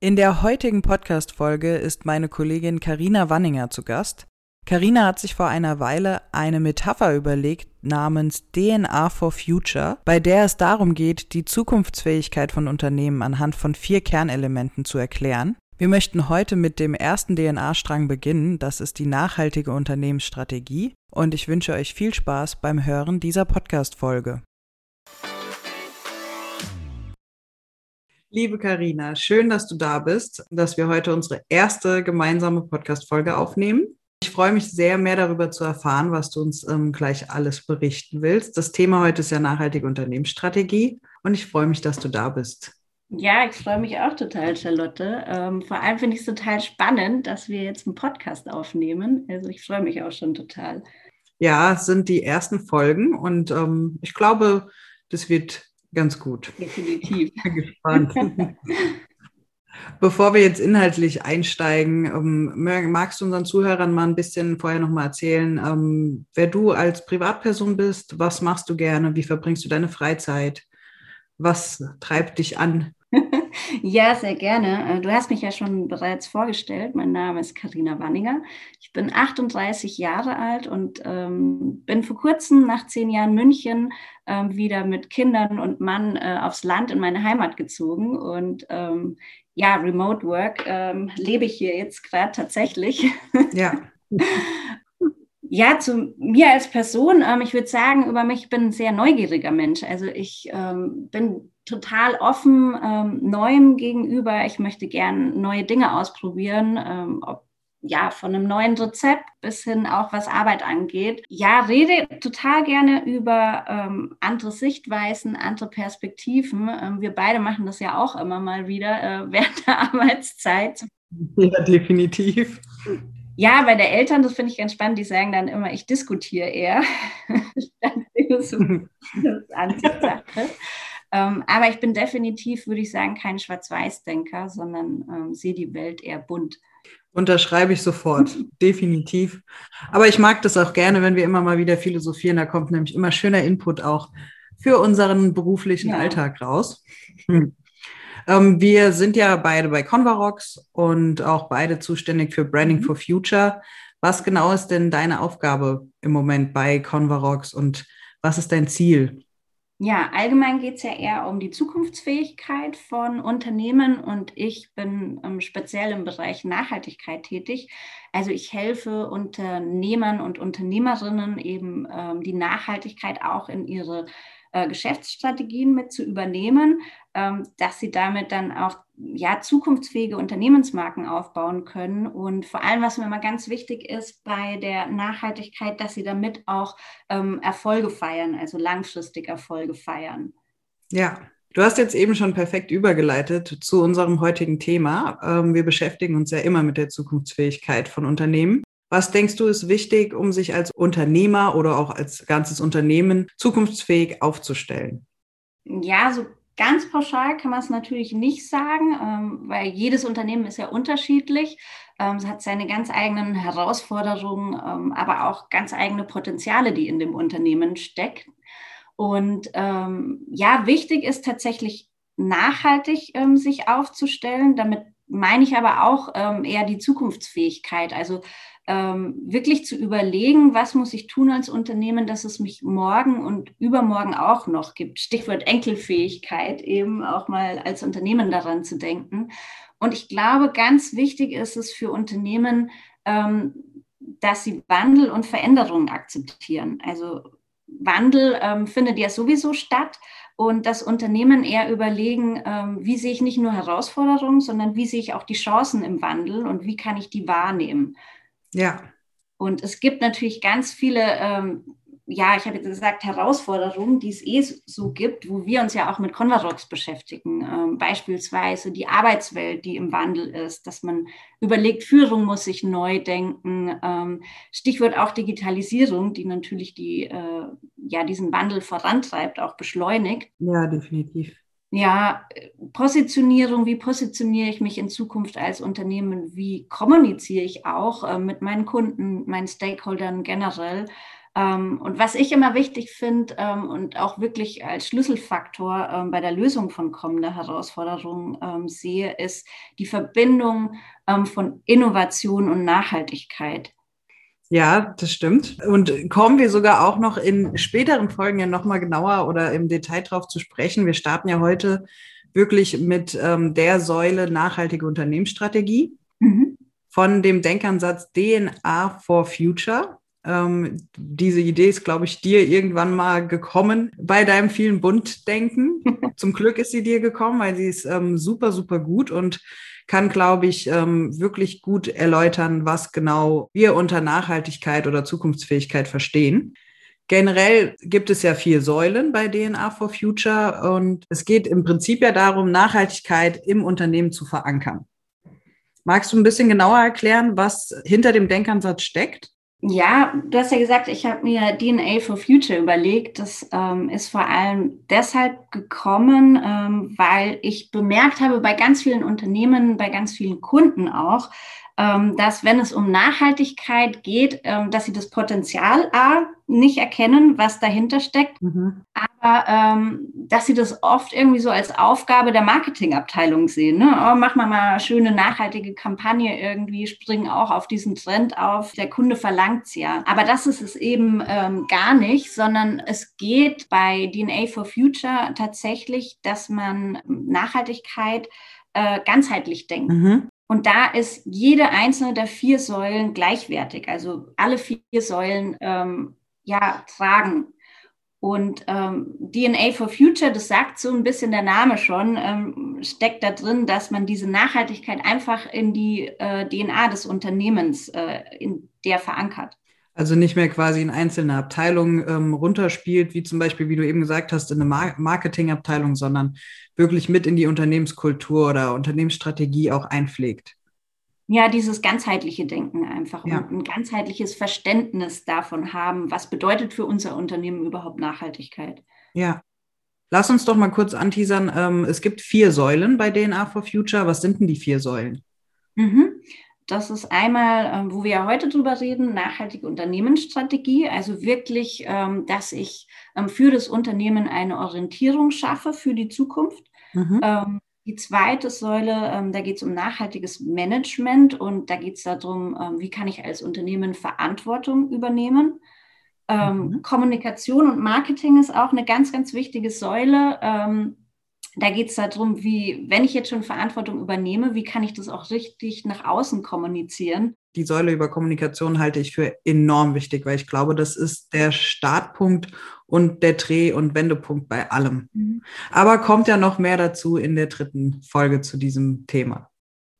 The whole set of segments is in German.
In der heutigen Podcast-Folge ist meine Kollegin Karina Wanninger zu Gast. Karina hat sich vor einer Weile eine Metapher überlegt namens DNA for Future, bei der es darum geht, die Zukunftsfähigkeit von Unternehmen anhand von vier Kernelementen zu erklären. Wir möchten heute mit dem ersten DNA-Strang beginnen, das ist die nachhaltige Unternehmensstrategie, und ich wünsche euch viel Spaß beim Hören dieser Podcast-Folge. Liebe Karina, schön, dass du da bist, dass wir heute unsere erste gemeinsame Podcast-Folge aufnehmen. Ich freue mich sehr, mehr darüber zu erfahren, was du uns ähm, gleich alles berichten willst. Das Thema heute ist ja nachhaltige Unternehmensstrategie und ich freue mich, dass du da bist. Ja, ich freue mich auch total, Charlotte. Ähm, vor allem finde ich es total spannend, dass wir jetzt einen Podcast aufnehmen. Also ich freue mich auch schon total. Ja, es sind die ersten Folgen und ähm, ich glaube, das wird Ganz gut. Definitiv. Bin gespannt. Bevor wir jetzt inhaltlich einsteigen, ähm, magst du unseren Zuhörern mal ein bisschen vorher noch mal erzählen, ähm, wer du als Privatperson bist, was machst du gerne, wie verbringst du deine Freizeit, was treibt dich an? Ja, sehr gerne. Äh, du hast mich ja schon bereits vorgestellt. Mein Name ist Karina Wanninger. Ich bin 38 Jahre alt und ähm, bin vor kurzem nach zehn Jahren München ähm, wieder mit Kindern und Mann äh, aufs Land in meine Heimat gezogen. Und ähm, ja, Remote Work ähm, lebe ich hier jetzt gerade tatsächlich. Ja. Ja, zu mir als Person, ähm, ich würde sagen, über mich ich bin ein sehr neugieriger Mensch. Also ich ähm, bin total offen ähm, Neuem gegenüber. Ich möchte gern neue Dinge ausprobieren, ähm, ob ja, von einem neuen Rezept bis hin auch was Arbeit angeht. Ja, rede total gerne über ähm, andere Sichtweisen, andere Perspektiven. Ähm, wir beide machen das ja auch immer mal wieder äh, während der Arbeitszeit. Ja, definitiv. Ja, bei der Eltern, das finde ich ganz spannend, die sagen dann immer, ich diskutiere eher. das ist Ansichtssache. Ähm, aber ich bin definitiv, würde ich sagen, kein Schwarz-Weiß-Denker, sondern ähm, sehe die Welt eher bunt. Unterschreibe ich sofort, definitiv. Aber ich mag das auch gerne, wenn wir immer mal wieder philosophieren. Da kommt nämlich immer schöner Input auch für unseren beruflichen ja. Alltag raus. Hm. Ähm, wir sind ja beide bei Convarox und auch beide zuständig für Branding mhm. for Future. Was genau ist denn deine Aufgabe im Moment bei Convarox und was ist dein Ziel? Ja, allgemein geht es ja eher um die Zukunftsfähigkeit von Unternehmen und ich bin ähm, speziell im Bereich Nachhaltigkeit tätig. Also ich helfe Unternehmern und Unternehmerinnen eben ähm, die Nachhaltigkeit auch in ihre äh, Geschäftsstrategien mit zu übernehmen, ähm, dass sie damit dann auch ja, zukunftsfähige Unternehmensmarken aufbauen können. Und vor allem, was mir immer ganz wichtig ist bei der Nachhaltigkeit, dass sie damit auch ähm, Erfolge feiern, also langfristig Erfolge feiern. Ja, Du hast jetzt eben schon perfekt übergeleitet zu unserem heutigen Thema. Ähm, wir beschäftigen uns ja immer mit der Zukunftsfähigkeit von Unternehmen. Was denkst du ist wichtig, um sich als Unternehmer oder auch als ganzes Unternehmen zukunftsfähig aufzustellen? Ja, so ganz pauschal kann man es natürlich nicht sagen, ähm, weil jedes Unternehmen ist ja unterschiedlich. Ähm, es hat seine ganz eigenen Herausforderungen, ähm, aber auch ganz eigene Potenziale, die in dem Unternehmen stecken. Und ja, wichtig ist tatsächlich nachhaltig sich aufzustellen. Damit meine ich aber auch eher die Zukunftsfähigkeit. Also ähm, wirklich zu überlegen, was muss ich tun als Unternehmen, dass es mich morgen und übermorgen auch noch gibt. Stichwort Enkelfähigkeit, eben auch mal als Unternehmen daran zu denken. Und ich glaube, ganz wichtig ist es für Unternehmen, ähm, dass sie Wandel und Veränderungen akzeptieren. Also Wandel ähm, findet ja sowieso statt und das Unternehmen eher überlegen, ähm, wie sehe ich nicht nur Herausforderungen, sondern wie sehe ich auch die Chancen im Wandel und wie kann ich die wahrnehmen. Ja. Und es gibt natürlich ganz viele ähm, ja, ich habe jetzt gesagt, Herausforderungen, die es eh so gibt, wo wir uns ja auch mit Convarox beschäftigen. Ähm, beispielsweise die Arbeitswelt, die im Wandel ist, dass man überlegt, Führung muss sich neu denken. Ähm, Stichwort auch Digitalisierung, die natürlich die, äh, ja, diesen Wandel vorantreibt, auch beschleunigt. Ja, definitiv. Ja, Positionierung, wie positioniere ich mich in Zukunft als Unternehmen? Wie kommuniziere ich auch äh, mit meinen Kunden, meinen Stakeholdern generell? Ähm, und was ich immer wichtig finde ähm, und auch wirklich als Schlüsselfaktor ähm, bei der Lösung von kommender Herausforderungen sehe, ist die Verbindung von Innovation und Nachhaltigkeit. Ja, das stimmt. Und kommen wir sogar auch noch in späteren Folgen ja nochmal genauer oder im Detail drauf zu sprechen. Wir starten ja heute wirklich mit ähm, der Säule nachhaltige Unternehmensstrategie mhm. von dem Denkansatz DNA for Future. Ähm, diese Idee ist, glaube ich, dir irgendwann mal gekommen bei deinem vielen Buntdenken. Zum Glück ist sie dir gekommen, weil sie ist ähm, super, super gut und kann, glaube ich, ähm, wirklich gut erläutern, was genau wir unter Nachhaltigkeit oder Zukunftsfähigkeit verstehen. Generell gibt es ja vier Säulen bei DNA for Future und es geht im Prinzip ja darum, Nachhaltigkeit im Unternehmen zu verankern. Magst du ein bisschen genauer erklären, was hinter dem Denkansatz steckt? Ja, du hast ja gesagt, ich habe mir DNA for Future überlegt. Das ähm, ist vor allem deshalb gekommen, ähm, weil ich bemerkt habe bei ganz vielen Unternehmen, bei ganz vielen Kunden auch, dass wenn es um Nachhaltigkeit geht, ähm, dass sie das Potenzial A nicht erkennen, was dahinter steckt, mhm. aber ähm, dass sie das oft irgendwie so als Aufgabe der Marketingabteilung sehen. Ne? Oh, mach mal mal eine schöne nachhaltige Kampagne irgendwie, springen auch auf diesen Trend auf. Der Kunde verlangt es ja. Aber das ist es eben ähm, gar nicht, sondern es geht bei DNA for Future tatsächlich, dass man Nachhaltigkeit äh, ganzheitlich denkt. Mhm. Und da ist jede einzelne der vier Säulen gleichwertig. Also alle vier Säulen ähm, ja, tragen. Und ähm, DNA for Future, das sagt so ein bisschen der Name schon, ähm, steckt da drin, dass man diese Nachhaltigkeit einfach in die äh, DNA des Unternehmens äh, in der verankert. Also nicht mehr quasi in einzelne Abteilungen ähm, runterspielt, wie zum Beispiel, wie du eben gesagt hast, in eine Mar Marketingabteilung, sondern wirklich mit in die Unternehmenskultur oder Unternehmensstrategie auch einpflegt. Ja, dieses ganzheitliche Denken einfach ja. und ein ganzheitliches Verständnis davon haben, was bedeutet für unser Unternehmen überhaupt Nachhaltigkeit. Ja. Lass uns doch mal kurz anteasern. Ähm, es gibt vier Säulen bei DNA for Future. Was sind denn die vier Säulen? Mhm. Das ist einmal, ähm, wo wir ja heute drüber reden, nachhaltige Unternehmensstrategie. Also wirklich, ähm, dass ich ähm, für das Unternehmen eine Orientierung schaffe für die Zukunft. Mhm. Die zweite Säule, da geht es um nachhaltiges Management und da geht es darum, wie kann ich als Unternehmen Verantwortung übernehmen. Mhm. Kommunikation und Marketing ist auch eine ganz, ganz wichtige Säule da geht es darum, wie, wenn ich jetzt schon Verantwortung übernehme, wie kann ich das auch richtig nach außen kommunizieren? Die Säule über Kommunikation halte ich für enorm wichtig, weil ich glaube, das ist der Startpunkt und der Dreh- und Wendepunkt bei allem. Mhm. Aber kommt ja noch mehr dazu in der dritten Folge zu diesem Thema.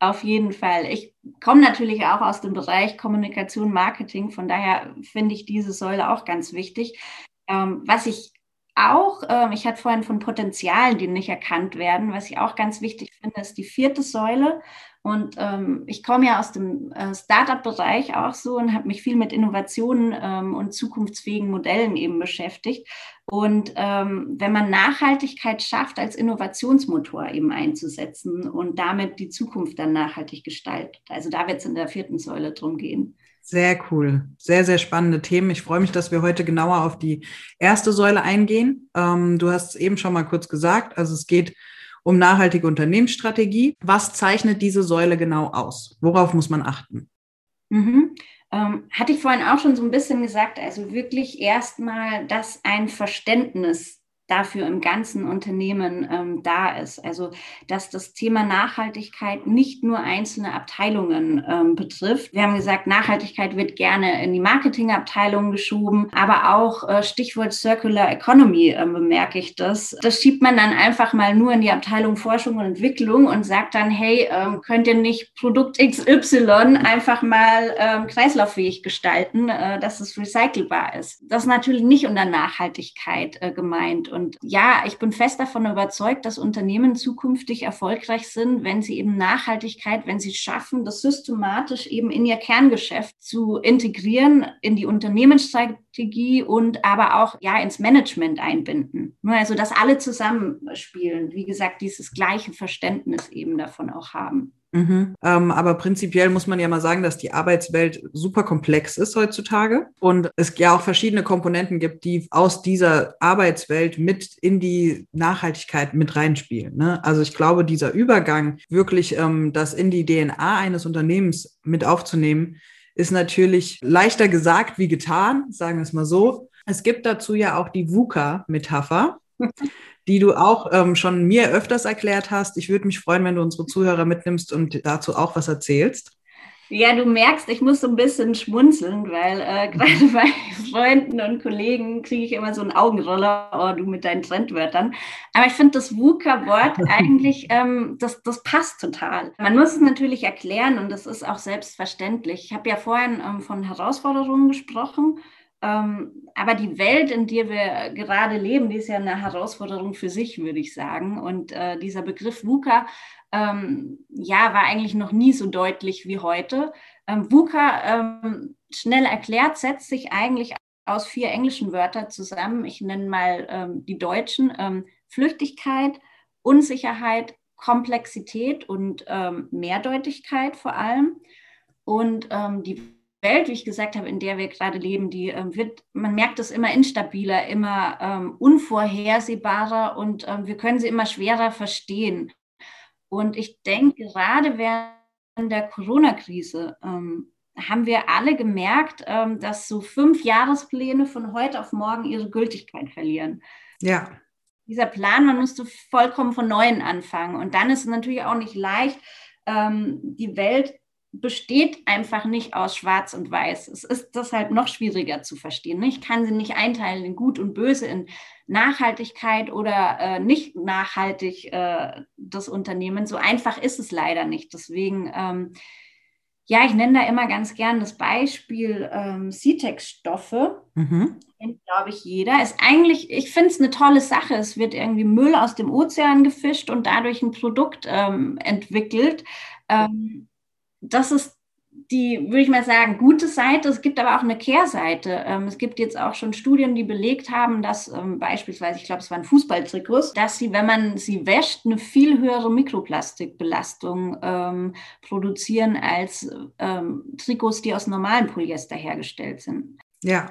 Auf jeden Fall. Ich komme natürlich auch aus dem Bereich Kommunikation, Marketing. Von daher finde ich diese Säule auch ganz wichtig. Ähm, was ich auch, ähm, ich hatte vorhin von Potenzialen, die nicht erkannt werden. Was ich auch ganz wichtig finde, ist die vierte Säule. Und ähm, ich komme ja aus dem äh, Startup-Bereich auch so und habe mich viel mit Innovationen ähm, und zukunftsfähigen Modellen eben beschäftigt. Und ähm, wenn man Nachhaltigkeit schafft, als Innovationsmotor eben einzusetzen und damit die Zukunft dann nachhaltig gestaltet. Also da wird es in der vierten Säule drum gehen. Sehr cool. Sehr, sehr spannende Themen. Ich freue mich, dass wir heute genauer auf die erste Säule eingehen. Ähm, du hast es eben schon mal kurz gesagt. Also es geht um nachhaltige Unternehmensstrategie. Was zeichnet diese Säule genau aus? Worauf muss man achten? Mhm. Ähm, hatte ich vorhin auch schon so ein bisschen gesagt, also wirklich erstmal, dass ein Verständnis dafür im ganzen Unternehmen ähm, da ist. Also dass das Thema Nachhaltigkeit nicht nur einzelne Abteilungen ähm, betrifft. Wir haben gesagt, Nachhaltigkeit wird gerne in die Marketingabteilung geschoben, aber auch äh, Stichwort Circular Economy äh, bemerke ich das. Das schiebt man dann einfach mal nur in die Abteilung Forschung und Entwicklung und sagt dann, hey, ähm, könnt ihr nicht Produkt XY einfach mal ähm, kreislauffähig gestalten, äh, dass es recycelbar ist. Das ist natürlich nicht unter Nachhaltigkeit äh, gemeint. Und ja, ich bin fest davon überzeugt, dass Unternehmen zukünftig erfolgreich sind, wenn sie eben Nachhaltigkeit, wenn sie schaffen, das systematisch eben in ihr Kerngeschäft zu integrieren, in die Unternehmensstrategie und aber auch ja ins Management einbinden. Nur also, dass alle zusammenspielen, wie gesagt, dieses gleiche Verständnis eben davon auch haben. Mhm. Ähm, aber prinzipiell muss man ja mal sagen, dass die Arbeitswelt super komplex ist heutzutage und es ja auch verschiedene Komponenten gibt, die aus dieser Arbeitswelt mit in die Nachhaltigkeit mit reinspielen. Ne? Also ich glaube, dieser Übergang, wirklich ähm, das in die DNA eines Unternehmens mit aufzunehmen, ist natürlich leichter gesagt wie getan, sagen wir es mal so. Es gibt dazu ja auch die VUCA-Metapher. die du auch ähm, schon mir öfters erklärt hast. Ich würde mich freuen, wenn du unsere Zuhörer mitnimmst und dazu auch was erzählst. Ja, du merkst, ich muss so ein bisschen schmunzeln, weil äh, gerade bei Freunden und Kollegen kriege ich immer so einen Augenroller, oh, du mit deinen Trendwörtern. Aber ich finde das VUCA-Wort eigentlich, ähm, das, das passt total. Man muss es natürlich erklären und das ist auch selbstverständlich. Ich habe ja vorhin ähm, von Herausforderungen gesprochen ähm, aber die Welt, in der wir gerade leben, die ist ja eine Herausforderung für sich, würde ich sagen. Und äh, dieser Begriff VUCA, ähm, ja, war eigentlich noch nie so deutlich wie heute. Ähm, VUCA, ähm, schnell erklärt, setzt sich eigentlich aus vier englischen Wörtern zusammen. Ich nenne mal ähm, die deutschen. Ähm, Flüchtigkeit, Unsicherheit, Komplexität und Mehrdeutigkeit vor allem. Und die Welt, wie ich gesagt habe, in der wir gerade leben, die ähm, wird, man merkt es immer instabiler, immer ähm, unvorhersehbarer und ähm, wir können sie immer schwerer verstehen. Und ich denke, gerade während der Corona-Krise ähm, haben wir alle gemerkt, ähm, dass so fünf Jahrespläne von heute auf morgen ihre Gültigkeit verlieren. Ja. Dieser Plan, man musste vollkommen von Neuem anfangen. Und dann ist es natürlich auch nicht leicht, ähm, die Welt besteht einfach nicht aus Schwarz und Weiß. Es ist das halt noch schwieriger zu verstehen. Ich kann sie nicht einteilen in Gut und Böse, in Nachhaltigkeit oder äh, nicht nachhaltig äh, das Unternehmen. So einfach ist es leider nicht. Deswegen, ähm, ja, ich nenne da immer ganz gern das Beispiel ähm, CTEX-Stoffe. Mhm. Kennt, glaube ich, jeder. Ist eigentlich, ich finde es eine tolle Sache. Es wird irgendwie Müll aus dem Ozean gefischt und dadurch ein Produkt ähm, entwickelt. Ähm, das ist die, würde ich mal sagen, gute Seite. Es gibt aber auch eine Kehrseite. Ähm, es gibt jetzt auch schon Studien, die belegt haben, dass ähm, beispielsweise, ich glaube, es waren Fußballtrikots, dass sie, wenn man sie wäscht, eine viel höhere Mikroplastikbelastung ähm, produzieren als ähm, Trikots, die aus normalem Polyester hergestellt sind. Ja.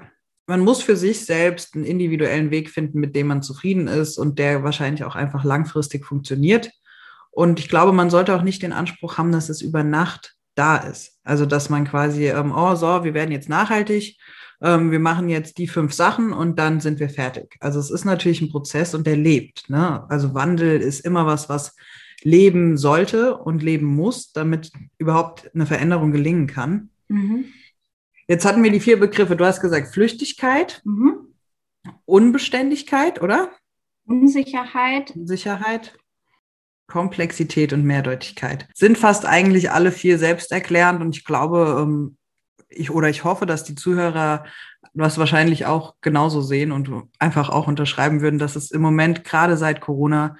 Man muss für sich selbst einen individuellen Weg finden, mit dem man zufrieden ist und der wahrscheinlich auch einfach langfristig funktioniert. Und ich glaube, man sollte auch nicht den Anspruch haben, dass es über Nacht da ist. Also dass man quasi, ähm, oh so, wir werden jetzt nachhaltig, ähm, wir machen jetzt die fünf Sachen und dann sind wir fertig. Also es ist natürlich ein Prozess und der lebt. Ne? Also Wandel ist immer was, was leben sollte und leben muss, damit überhaupt eine Veränderung gelingen kann. Mhm. Jetzt hatten wir die vier Begriffe. Du hast gesagt Flüchtigkeit, mhm. Unbeständigkeit, oder? Unsicherheit. Unsicherheit. Komplexität und Mehrdeutigkeit. Sind fast eigentlich alle vier selbsterklärend und ich glaube, ähm, ich oder ich hoffe, dass die Zuhörer was wahrscheinlich auch genauso sehen und einfach auch unterschreiben würden, dass es im Moment gerade seit Corona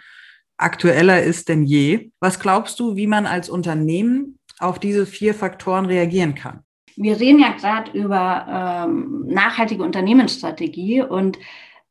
aktueller ist denn je. Was glaubst du, wie man als Unternehmen auf diese vier Faktoren reagieren kann? Wir reden ja gerade über ähm, nachhaltige Unternehmensstrategie und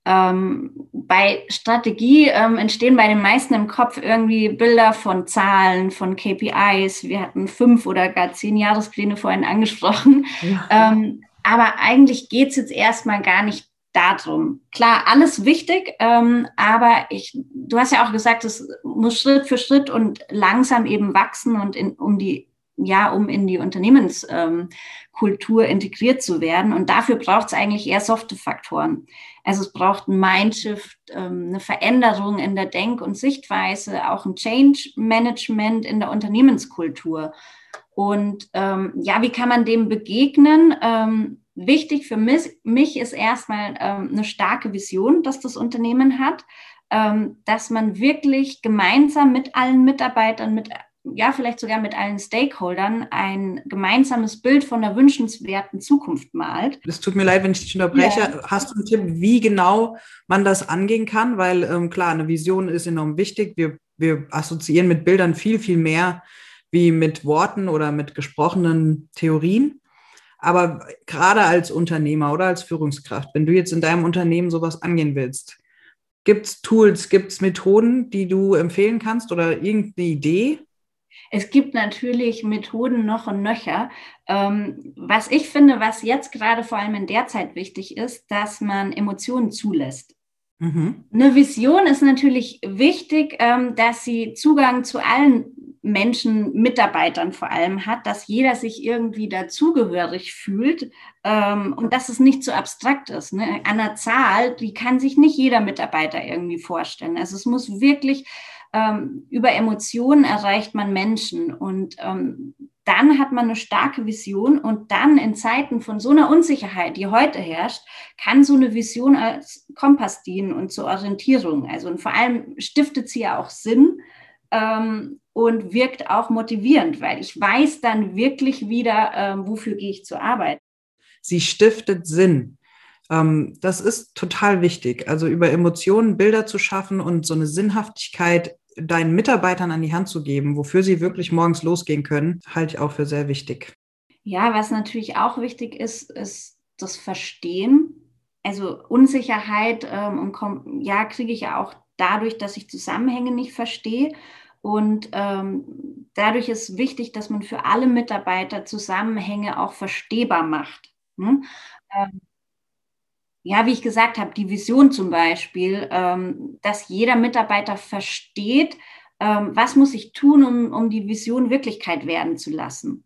ähm, bei Strategie ähm, entstehen bei den meisten im Kopf irgendwie Bilder von Zahlen, von KPIs. Wir hatten fünf oder gar zehn Jahrespläne vorhin angesprochen. Ja. Ähm, aber eigentlich geht es jetzt erstmal gar nicht darum. Klar, alles wichtig, ähm, aber ich, du hast ja auch gesagt, es muss Schritt für Schritt und langsam eben wachsen und in, um die ja, um in die Unternehmenskultur ähm, integriert zu werden. Und dafür braucht es eigentlich eher softe Faktoren. Also es braucht ein Mindshift, ähm, eine Veränderung in der Denk- und Sichtweise, auch ein Change Management in der Unternehmenskultur. Und ähm, ja, wie kann man dem begegnen? Ähm, wichtig für mich, ist erstmal ähm, eine starke Vision, dass das Unternehmen hat, ähm, dass man wirklich gemeinsam mit allen Mitarbeitern, mit ja, vielleicht sogar mit allen Stakeholdern ein gemeinsames Bild von einer wünschenswerten Zukunft malt. Es tut mir leid, wenn ich dich unterbreche. Ja. Hast du einen Tipp, wie genau man das angehen kann? Weil ähm, klar, eine Vision ist enorm wichtig. Wir, wir assoziieren mit Bildern viel, viel mehr wie mit Worten oder mit gesprochenen Theorien. Aber gerade als Unternehmer oder als Führungskraft, wenn du jetzt in deinem Unternehmen sowas angehen willst, gibt es Tools, gibt es Methoden, die du empfehlen kannst oder irgendeine Idee? Es gibt natürlich Methoden noch und nöcher. Ähm, was ich finde, was jetzt gerade vor allem in der Zeit wichtig ist, dass man Emotionen zulässt. Mhm. Eine Vision ist natürlich wichtig, ähm, dass sie Zugang zu allen Menschen, Mitarbeitern vor allem hat, dass jeder sich irgendwie dazugehörig fühlt ähm, und dass es nicht so abstrakt ist. Ne? An der Zahl, die kann sich nicht jeder Mitarbeiter irgendwie vorstellen. Also es muss wirklich ähm, über Emotionen erreicht man Menschen und ähm, dann hat man eine starke Vision und dann in Zeiten von so einer Unsicherheit, die heute herrscht, kann so eine Vision als Kompass dienen und zur Orientierung. Also und vor allem stiftet sie ja auch Sinn ähm, und wirkt auch motivierend, weil ich weiß dann wirklich wieder, ähm, wofür gehe ich zur Arbeit. Sie stiftet Sinn. Ähm, das ist total wichtig. Also über Emotionen Bilder zu schaffen und so eine Sinnhaftigkeit deinen Mitarbeitern an die Hand zu geben, wofür sie wirklich morgens losgehen können, halte ich auch für sehr wichtig. Ja, was natürlich auch wichtig ist, ist das Verstehen. Also Unsicherheit ähm, und ja, kriege ich ja auch dadurch, dass ich Zusammenhänge nicht verstehe. Und ähm, dadurch ist wichtig, dass man für alle Mitarbeiter Zusammenhänge auch verstehbar macht. Hm? Ähm, ja, wie ich gesagt habe, die Vision zum Beispiel, ähm, dass jeder Mitarbeiter versteht, ähm, was muss ich tun, um, um die Vision Wirklichkeit werden zu lassen.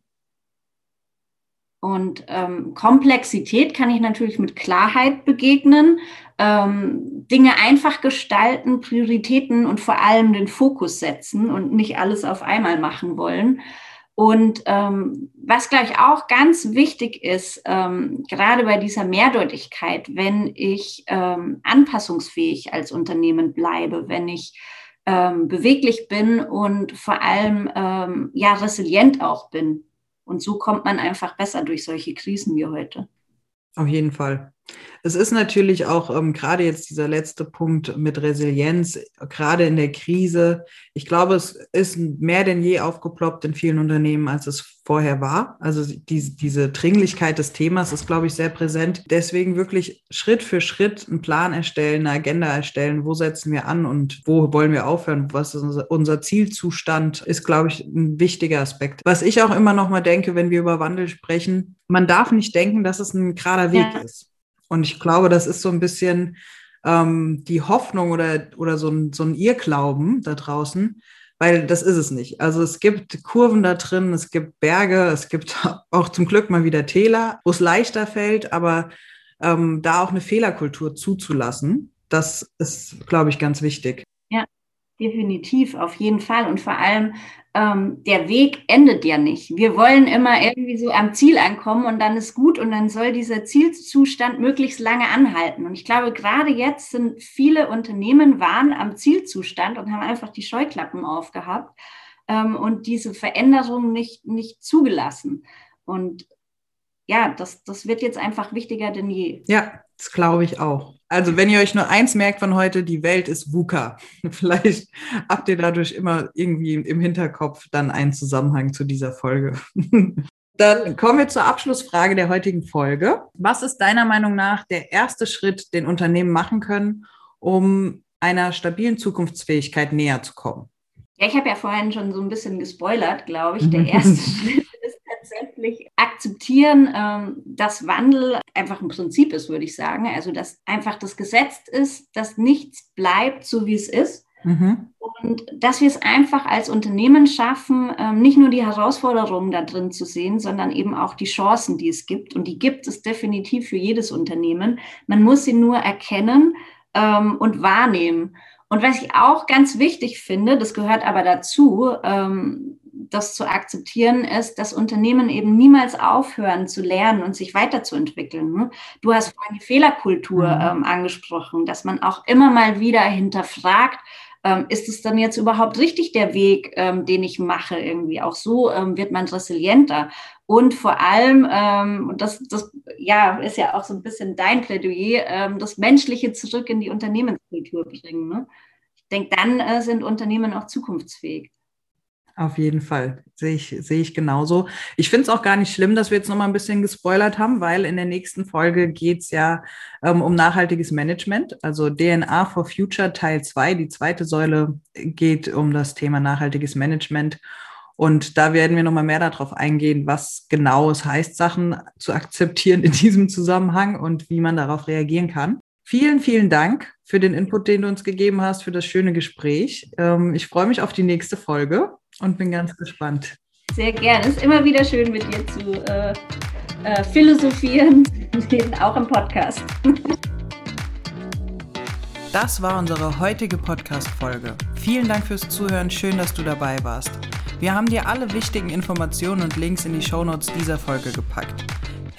Und ähm, Komplexität kann ich natürlich mit Klarheit begegnen, ähm, Dinge einfach gestalten, Prioritäten und vor allem den Fokus setzen und nicht alles auf einmal machen wollen. Und ähm, was, glaube ich, auch ganz wichtig ist, ähm, gerade bei dieser Mehrdeutigkeit, wenn ich ähm, anpassungsfähig als Unternehmen bleibe, wenn ich ähm, beweglich bin und vor allem ähm, ja resilient auch bin. Und so kommt man einfach besser durch solche Krisen wie heute. Auf jeden Fall. Es ist natürlich auch ähm, gerade jetzt dieser letzte Punkt mit Resilienz, gerade in der Krise. Ich glaube, es ist mehr denn je aufgeploppt in vielen Unternehmen, als es vorher war. Also die, diese Dringlichkeit des Themas ist, glaube ich, sehr präsent. Deswegen wirklich Schritt für Schritt einen Plan erstellen, eine Agenda erstellen. Wo setzen wir an und wo wollen wir aufhören? Was ist unser, Zielzustand? Ist, glaube ich, ein wichtiger Aspekt. Was ich auch immer noch mal denke, wenn wir über Wandel sprechen, man darf nicht denken, dass es ein gerader Weg ja. ist. Und ich glaube, das ist so ein bisschen ähm, die Hoffnung oder, oder so ein, so ein Irrglauben da draußen, weil das ist es nicht. Also es gibt Kurven da drin, es gibt Berge, es gibt auch zum Glück mal wieder Täler, wo es leichter fällt, aber ähm, da auch eine Fehlerkultur zuzulassen, das ist, glaube ich, ganz wichtig. Ja, definitiv, auf jeden Fall. Und vor allem ähm, der Weg endet ja nicht. Wir wollen immer irgendwie so am Ziel ankommen und dann ist gut und dann soll dieser Zielzustand möglichst lange anhalten. Und ich glaube, gerade jetzt sind viele Unternehmen waren am Zielzustand und haben einfach die Scheuklappen aufgehabt ähm, und diese Veränderung nicht, nicht zugelassen. Und ja, das, das wird jetzt einfach wichtiger denn je. Ja, das glaube ich auch. Also wenn ihr euch nur eins merkt von heute, die Welt ist VUCA. Vielleicht habt ihr dadurch immer irgendwie im Hinterkopf dann einen Zusammenhang zu dieser Folge. Dann kommen wir zur Abschlussfrage der heutigen Folge. Was ist deiner Meinung nach der erste Schritt, den Unternehmen machen können, um einer stabilen Zukunftsfähigkeit näher zu kommen? Ja, ich habe ja vorhin schon so ein bisschen gespoilert, glaube ich. Der erste Schritt tatsächlich akzeptieren, ähm, dass Wandel einfach ein Prinzip ist, würde ich sagen. Also, dass einfach das Gesetz ist, dass nichts bleibt, so wie es ist. Mhm. Und dass wir es einfach als Unternehmen schaffen, ähm, nicht nur die Herausforderungen da drin zu sehen, sondern eben auch die Chancen, die es gibt. Und die gibt es definitiv für jedes Unternehmen. Man muss sie nur erkennen ähm, und wahrnehmen. Und was ich auch ganz wichtig finde, das gehört aber dazu, ähm, das zu akzeptieren, ist, dass Unternehmen eben niemals aufhören zu lernen und sich weiterzuentwickeln. Ne? Du hast vorhin die Fehlerkultur mhm. ähm, angesprochen, dass man auch immer mal wieder hinterfragt, ähm, ist es dann jetzt überhaupt richtig der Weg, ähm, den ich mache irgendwie? Auch so ähm, wird man resilienter. Und vor allem, ähm, und das, das ja, ist ja auch so ein bisschen dein Plädoyer, ähm, das Menschliche zurück in die Unternehmenskultur bringen. Ne? Ich denke, dann äh, sind Unternehmen auch zukunftsfähig. Auf jeden Fall, sehe ich, sehe ich genauso. Ich finde es auch gar nicht schlimm, dass wir jetzt noch mal ein bisschen gespoilert haben, weil in der nächsten Folge geht es ja ähm, um nachhaltiges Management, also DNA for Future Teil 2. Die zweite Säule geht um das Thema nachhaltiges Management. Und da werden wir noch mal mehr darauf eingehen, was genau es heißt, Sachen zu akzeptieren in diesem Zusammenhang und wie man darauf reagieren kann. Vielen, vielen Dank für den Input, den du uns gegeben hast, für das schöne Gespräch. Ähm, ich freue mich auf die nächste Folge und bin ganz gespannt. Sehr gerne. Es ist immer wieder schön, mit dir zu äh, äh, philosophieren, auch im Podcast. Das war unsere heutige Podcast-Folge. Vielen Dank fürs Zuhören. Schön, dass du dabei warst. Wir haben dir alle wichtigen Informationen und Links in die Shownotes dieser Folge gepackt.